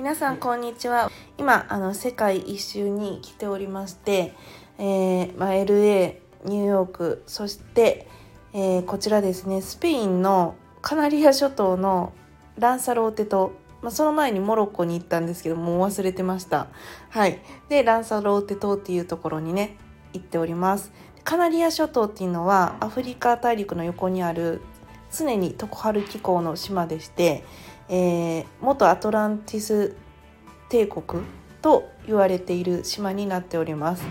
皆さんこんにちは。今あの世界一周に来ておりまして、えーまあ、LA ニューヨークそして、えーこちらですねスペインのカナリア諸島のランサローテ島、まあ、その前にモロッコに行ったんですけどもう忘れてました。はい、でランサローテ島っていうところにね行っております。カナリア諸島っていうのはアフリカ大陸の横にある常に常春気候の島でして、えー元アトランティス帝国と言われている島になっております。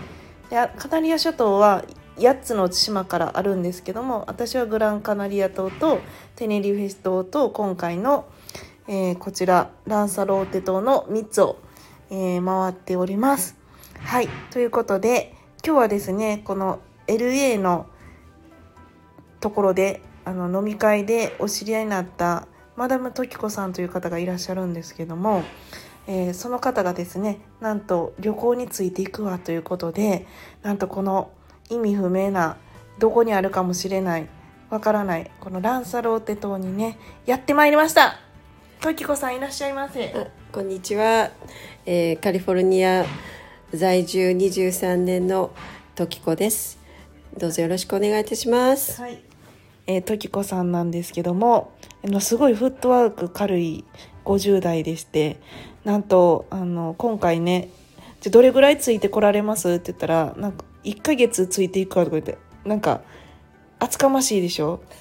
でカナリア諸島は8つの島からあるんですけども私はグランカナリア島とテネリフェス島と今回の、えーこちらランサローテ島の3つを、えー回っております。はい。ということで今日はですねこの LA のところであの飲み会でお知り合いになったマダムトキコさんという方がいらっしゃるんですけども、えーその方がですねなんと旅行についていくわということでなんとこの意味不明などこにあるかもしれないわからないこのランサローテ島にねやってまいりました。トキコさんいらっしゃいませ。あこんにちは、えーカリフォルニア在住23年の時子です。どうぞよろしくお願いいたします。はい、えー、トキコさんなんですけどもあのすごいフットワーク軽い50代でしてなんとあの今回ねじゃどれぐらいついてこられます？って言ったらなんか1ヶ月ついていくかとか言ってなんか厚かましいでしょ？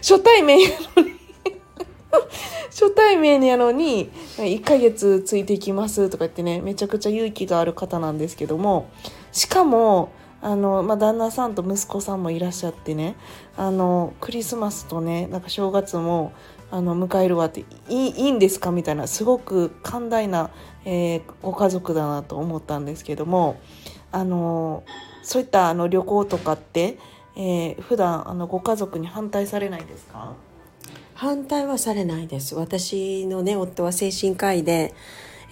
初対面やのに 初対面やのに1ヶ月ついていきますとか言ってねめちゃくちゃ勇気がある方なんですけどもしかもあの、まあ、旦那さんと息子さんもいらっしゃってねあのクリスマスとねなんか正月もあの迎えるわっていいいいんですかみたいなすごく寛大な、えーご家族だなと思ったんですけどもあのそういったあの旅行とかって、えー普段あのご家族に反対されないですか？反対はされないです。私のね夫は精神科医で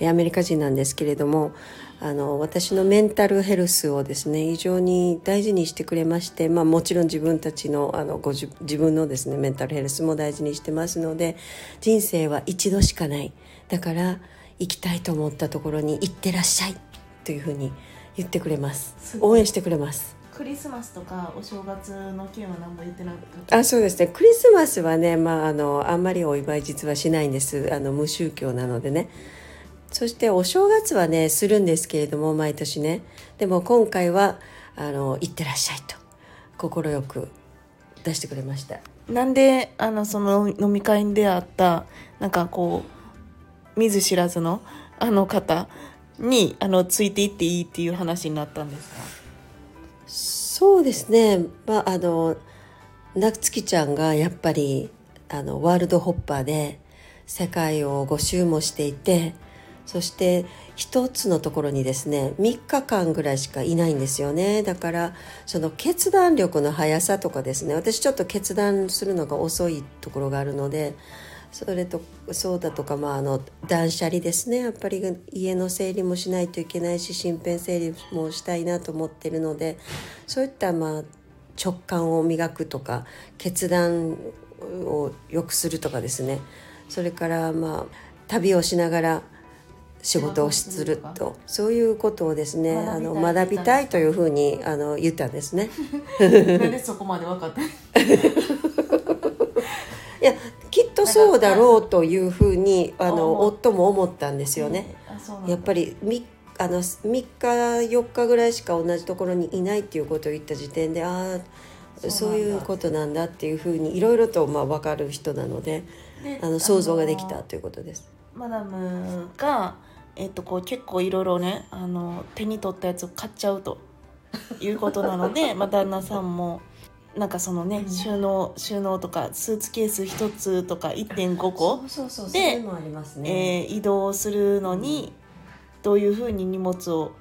アメリカ人なんですけれどもあの私のメンタルヘルスをですね非常に大事にしてくれまして、まあ、もちろん自分たちのあのご自自分のですねメンタルヘルスも大事にしてますので人生は一度しかない。だから行きたいと思ったところに行ってらっしゃい。というふうに言ってくれます。応援してくれます。クリスマスとかお正月の件は何も言ってなかった？あそうですね。クリスマスはね、まあ、あのあんまりお祝い実はしないんです。あの無宗教なのでねそしてお正月はねするんですけれども毎年ね。でも今回はあの行ってらっしゃいと快く出してくれました。なんであのその飲み会に出会ったなんかこう見ず知らずのあの方にあのついていっていいっていう話になったんですか？そうですね。まああのなつきちゃんがやっぱりあのワールドホッパーで世界を5周もしていてそして一つのところにですね3日間ぐらいしかいないんですよね。だからその決断力の速さとかですね私ちょっと決断するのが遅いところがあるのでそれとそうだとか、まあ、あの断捨離ですね。やっぱり家の整理もしないといけないし身辺整理もしたいなと思ってるのでそういった、まあ、直感を磨くとか決断を良くするとかですね。それから、まあ、旅をしながら仕事をするとそういうことをですねあの学びたいというふうにあの言ったんですね。なんでそこまで分かった いやきっとそうだろうというふうにあの夫も思ったんですよね。やっぱりみあの3日4日ぐらいしか同じところにいないっていうことを言った時点でああそういうことなんだっていうふうにいろいろとまあ分かる人なのでであの想像ができたということです。マダムが、えっと、こう結構いろいろねあの手に取ったやつを買っちゃうと いうことなのでまあ旦那さんもなんかそのね、うん。収納収納とかスーツケース1つとか1.5個でね、えー移動するのにどういうふうに荷物を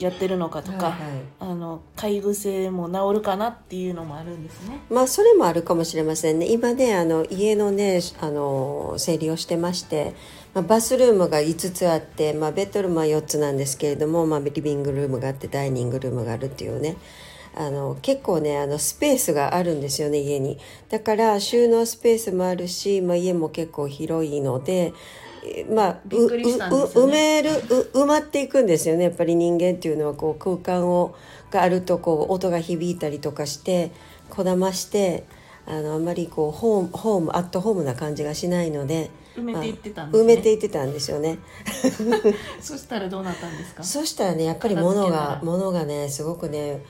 やってるのかとか、はいはい。あの買い癖も治るかなっていうのもあるんですね。まあそれもあるかもしれませんね。今ねあの家のねあの整理をしてまして、まあ、バスルームが5つあって、まあ、ベッドルームは4つなんですけれども、まあ、リビングルームがあってダイニングルームがあるっていうね。あの結構ねあのスペースがあるんですよね家に。だから収納スペースもあるし、まあ、家も結構広いのでえまあびっくりしたんですよね。埋めるう埋まっていくんですよね。やっぱり人間っていうのはこう空間をがあるとこう音が響いたりとかしてこだましてあのあんまりこうホームホームアットホームな感じがしないので埋めていってたんですね。埋めていってたんですよね。そしたらどうなったんですか？そしたらねやっぱり物が物がねすごくね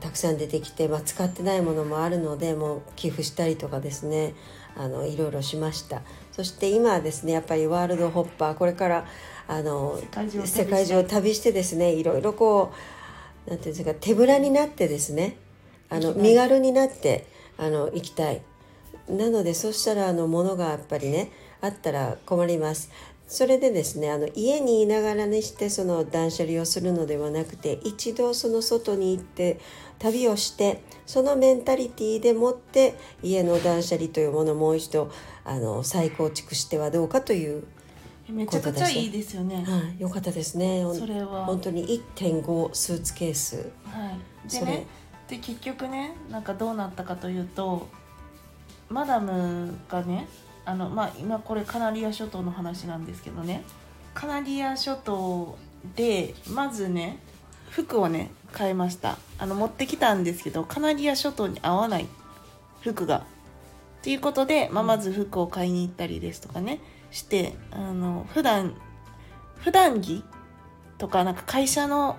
たくさん出てきて、まあ、使ってないものもあるのでもう寄付したりとかですねあのいろいろしましたそして今はですねやっぱりワールドホッパーこれからあの世界中を旅してですねいろいろこうなんていうんですか手ぶらになってですねあの身軽になってあの行きたいなのでそしたらあの物がやっぱりねあったら困ります。それでですねあの家にいながらにしてその断捨離をするのではなくて一度その外に行って旅をしてそのメンタリティーでもって家の断捨離というものをもう一度あの再構築してはどうかという、めちゃくちゃいいですよね。はい、よかったですね。それは。本当に1.5スーツケース。はい、でそれ。ねで結局ねなんかどうなったかというとマダムがねあの、まあ、今これカナリア諸島の話なんですけどね。カナリア諸島でまずね服をね買いました。あの持ってきたんですけどカナリア諸島に合わない服が。ということで、まあ、まず服を買いに行ったりですとかねしてあの普段普段着とかなんか会社の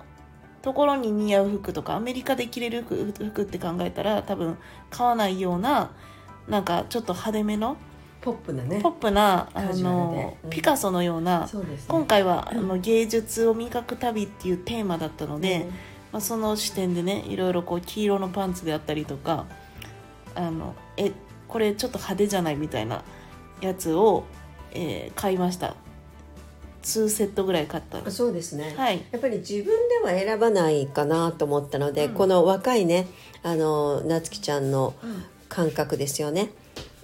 ところに似合う服とかアメリカで着れる服服って考えたら多分買わないようななんかちょっと派手めのポップなねポップなあの、うん。ピカソのようなね。今回はあの芸術を磨く旅っていうテーマだったので、うんまあ、その視点でねいろいろこう黄色のパンツであったりとかあのえこれちょっと派手じゃないみたいなやつを、えー買いました。2セットぐらい買った。そうですね、はい。やっぱり自分では選ばないかなと思ったので、うん。この若いねあの夏希ちゃんのうん。感覚ですよね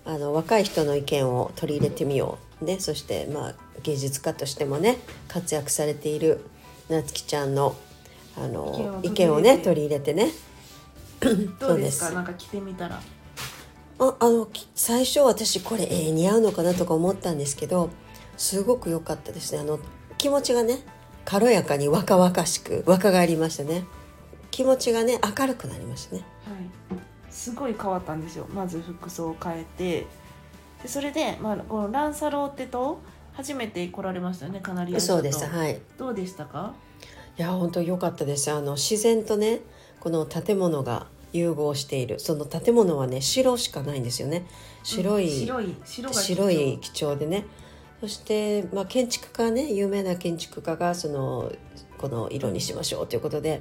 あの若い人の意見を取り入れてみよう。ね。そしてまあ芸術家としてもね活躍されている夏希ちゃんのあの意意見をね取り入れてね。どうですか？なんか着てみたら。ああのき最初私これ、えー似合うのかなとか思ったんですけどすごく良かったですね。あの気持ちがね軽やかに若々しく若返りましたね。気持ちがね明るくなりましたね。はい、すごい変わったんですよ。まず服装を変えて。でそれで、まあ、このランサローテ島初めて来られましたよねカナリアそうですはい。どうでしたか？いや本当良かったです。あの自然とねこの建物が融合している。その建物はね白しかないんですよね。白い、うん白い白い基調でね。そして、まあ、建築家ね有名な建築家がそのこの色にしましょうということで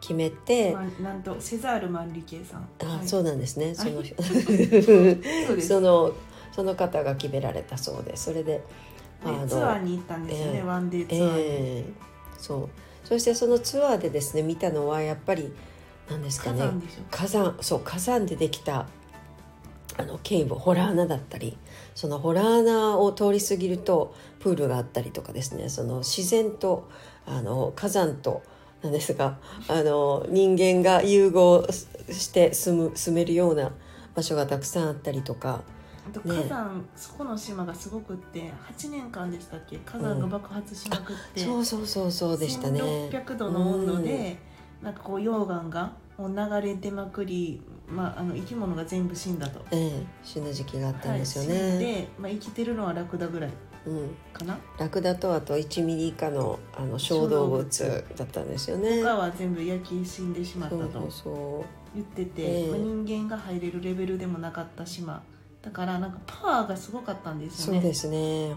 決めて、まあなんとセザール・マンリケさん。あ、はい。そうなんですね。その はいそのその方が決められたそうでそれででツアーに行ったんですよね、ええ。ワンデーツアーに、ええ。そう。そしてそのツアーでですね見たのはやっぱり何ですかね。火山そう火山でできたあのケーブホラー穴だったりそのホラー穴を通り過ぎるとプールがあったりとかですねその自然とあの火山となんですがあの人間が融合して住む住めるような場所がたくさんあったりとか。あとね。火山、そこの島がすごくって8年間でしたっけ？火山が爆発しまくって、そうそうそうそうでしたね。1600度の温度で、なんかこう溶岩がもう流れ出まくり、まあ、あの生き物が全部死んだと。ええ死ぬ時期があったんですよはい。で、まあ、生きてるのはラクダぐらいうん、かな？ラクダとあと1ミリ以下のあの小動物だったんですよね。他は全部焼き死んでしまったと言ってて、人間が入れるレベルでもなかった島。だからなんかパワーがすごかったんでうすよね。そうですね。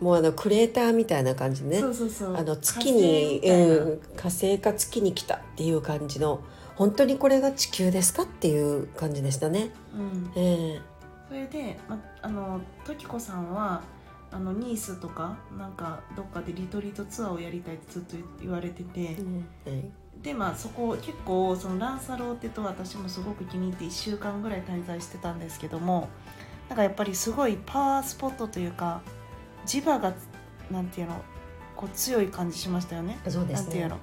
もうあのクレーターみたいな感じね。そうそうそう。あの月火星にみたいな。うん、火星か月に来たっていう感じの本当にこれが地球ですかっていう感じでしたね。うん、えそれで、ま、あの時子さんはあのニースとかなんかどっかでリトリートツアーをやりたいってずっと言われててえ、はい。でまあそこ結構そのランサローテと私もすごく気に入って1週間ぐらい滞在してたんですけどもなんかやっぱりすごいパワースポットというか磁場がなんていうのこう強い感じしましたよね。そうですね。なんていうの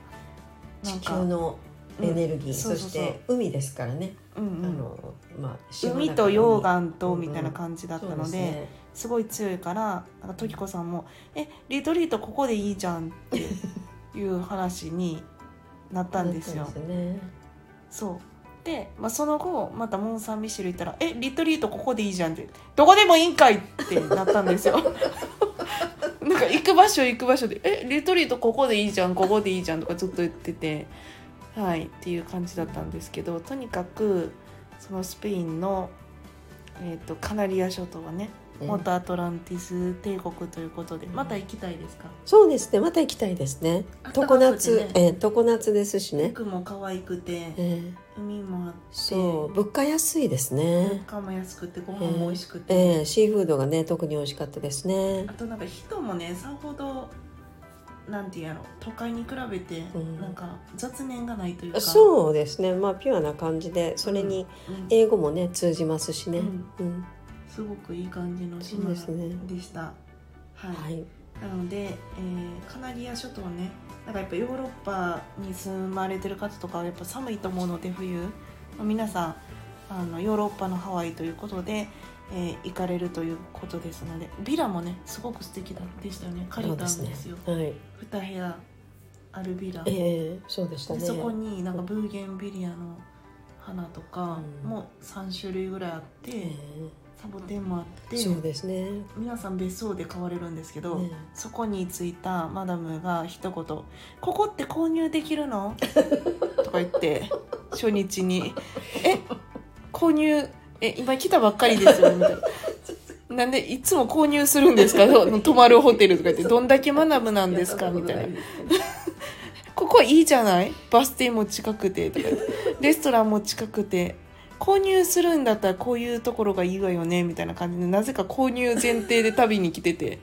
なん地か球のエネルギー、うんそして海ですからね、うんうん。あのまあ、海と溶岩とうんみたいな感じだったので,、すごい強いからなんか時子さんも「え リトリートここでいいじゃん」っていう話になったんですよ。そう。で、まあ、その後またモン・サン・ミシェル行ったら「えリトリートここでいいじゃん」って「どこでもいいんかい!」ってなったんですよ。なんか行く場所行く場所で「えリトリートここでいいじゃんここでいいじゃん」とかずっと言っててはいっていう感じだったんですけどとにかくそのスペインの、えー、とカナリア諸島はねね元アトランティス帝国ということでまた行きたいですか？そうですねまた行きたいですね。常夏、ね。ええ常夏ですしね、服も可愛くてええ海もそう物価安いです物ね、価も安くてご飯も美味しくて、ええシーフードがね特に美味しかったですね。あとなんか人もねさほどなんてやろ都会に比べてうん。なんか雑念がないというか、そうですね。まあピュアな感じでそれにうん。英語もね通じますしね、うん。うん。すごくいい感じの島ですね。でした。はい。はい。なので、えーカナリア諸島ねなんかやっぱヨーロッパに住まれてる方とかはやっぱ寒いと思うので冬、まあ皆さんあのヨーロッパのハワイということで、えー行かれるということですのでビラもねすごく素敵だでしたよね。借りたんですよ。はい。2部屋あるビラ、ええそうでしたね。でそこになんかブーゲンビリアの花とかうん。も3種類ぐらいあって、えサボテンもあってえそうですね。皆さん別荘で買われるんですけど、ね。そこに着いたマダムが一言「ここって購入できるの?」とか言って初日に「え購入え今来たばっかりですよ」みたいな。なんでいつも購入するんですか？泊まるホテルとか言ってどんだけマダムなんですか？みたいな ここいいじゃない？バス停も近くてとかレストランも近くて購入するんだったらこういうところがいいわよねみたいな感じで。なぜか購入前提で旅に来てて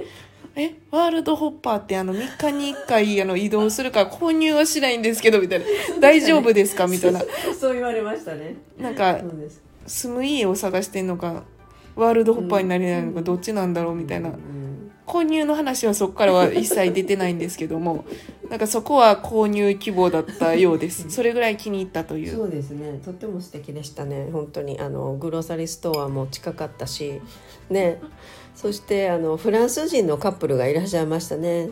えワールドホッパーってあの3日に1回あの移動するから購入はしないんですけどみたいな大丈夫ですか？みたいな。そう言われましたね。なんか住む家を探してんのかワールドホッパーになれないのかどっちなんだろうみたいな。うん。購入の話はそこからは一切出てないんですけどもなんかそこは購入希望だったようです。それぐらい気に入ったという。そうですね。とっても素敵でしたね。本当に。あのグローサリーストアも近かったし。ね。そしてあのフランス人のカップルがいらっしゃいましたね。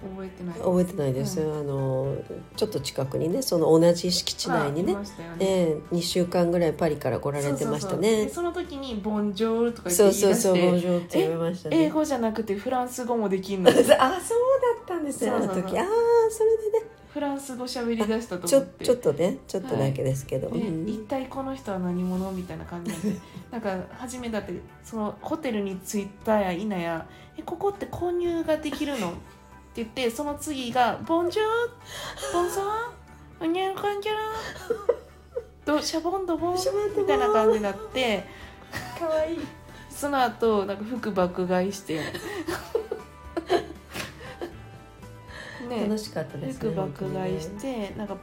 覚えてない覚えてないです、あのちょっと近くにねその同じ敷地内にねね。ええ2週間ぐらいパリから来られてましたね。その時に「ボンジョール」とか言そうって言そそう「ボンいう出してジョー」って言いましたね。英語じゃなくてフランス語もできんの？あそうだったんですねあそうそうそう。の時。ああそれでね。フランス語喋り出したとちょ思って。ちょっとね。ちょっとだけですけど、でうん。一体この人は何者みたいな感じに なんか初めだってそのホテルに着いたや否や「えここって購入ができるの?」って言ってその次が「ボンジョー ボンソワンニャンカンキャラドシャボンドボン」シャボンドボン。みたいな感じになって。かわいい。その後なんか服爆買いしてね。楽しかったですね服爆買いしてなんか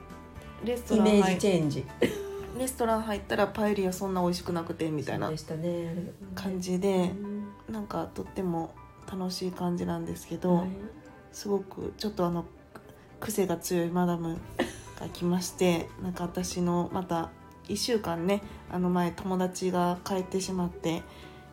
レストイメーラン入っジチェンジ。レストラン入ったらパエリアそんな美味しくなくてみたいな感じでうん。なんかとっても楽しい感じなんですけど、はい。すごくちょっとあの癖が強いマダムが来まして なんか私のまた1週間ねあの前友達が帰ってしまって、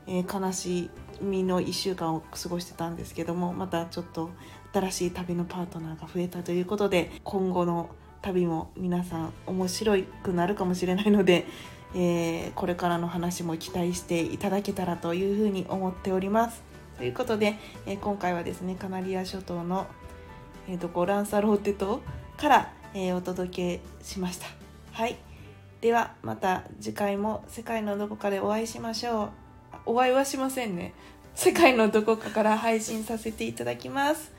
えー悲しみの1週間を過ごしてたんですけどもまたちょっと新しい旅のパートナーが増えたということで今後の旅も皆さん面白くなるかもしれないので、えーこれからの話も期待していただけたらというふうに思っております。ということで、えー今回はですねカナリア諸島の、えー、とランサローテ島から、えーお届けしました。はい、ではまた次回も世界のどこかでお会いしましょう。お会いはしませんね。世界のどこかから配信させていただきます。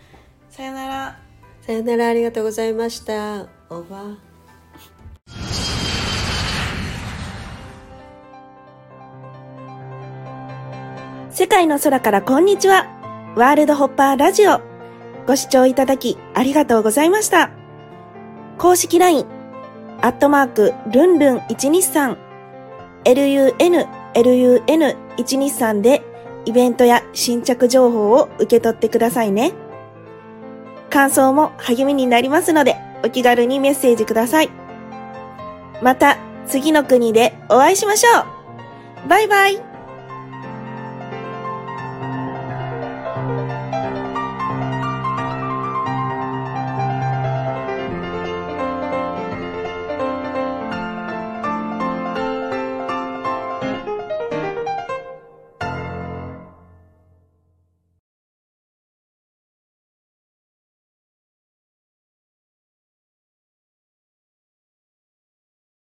さよならさよならありがとうございましたオーバー世界の空からこんにちは。ワールドホッパーラジオ。ご視聴いただきありがとうございました。公式 LINE、アットマーク、ルンルン123、lun、lun123 でイベントや新着情報を受け取ってくださいね。感想も励みになりますので、お気軽にメッセージください。また、次の国でお会いしましょうバイバイ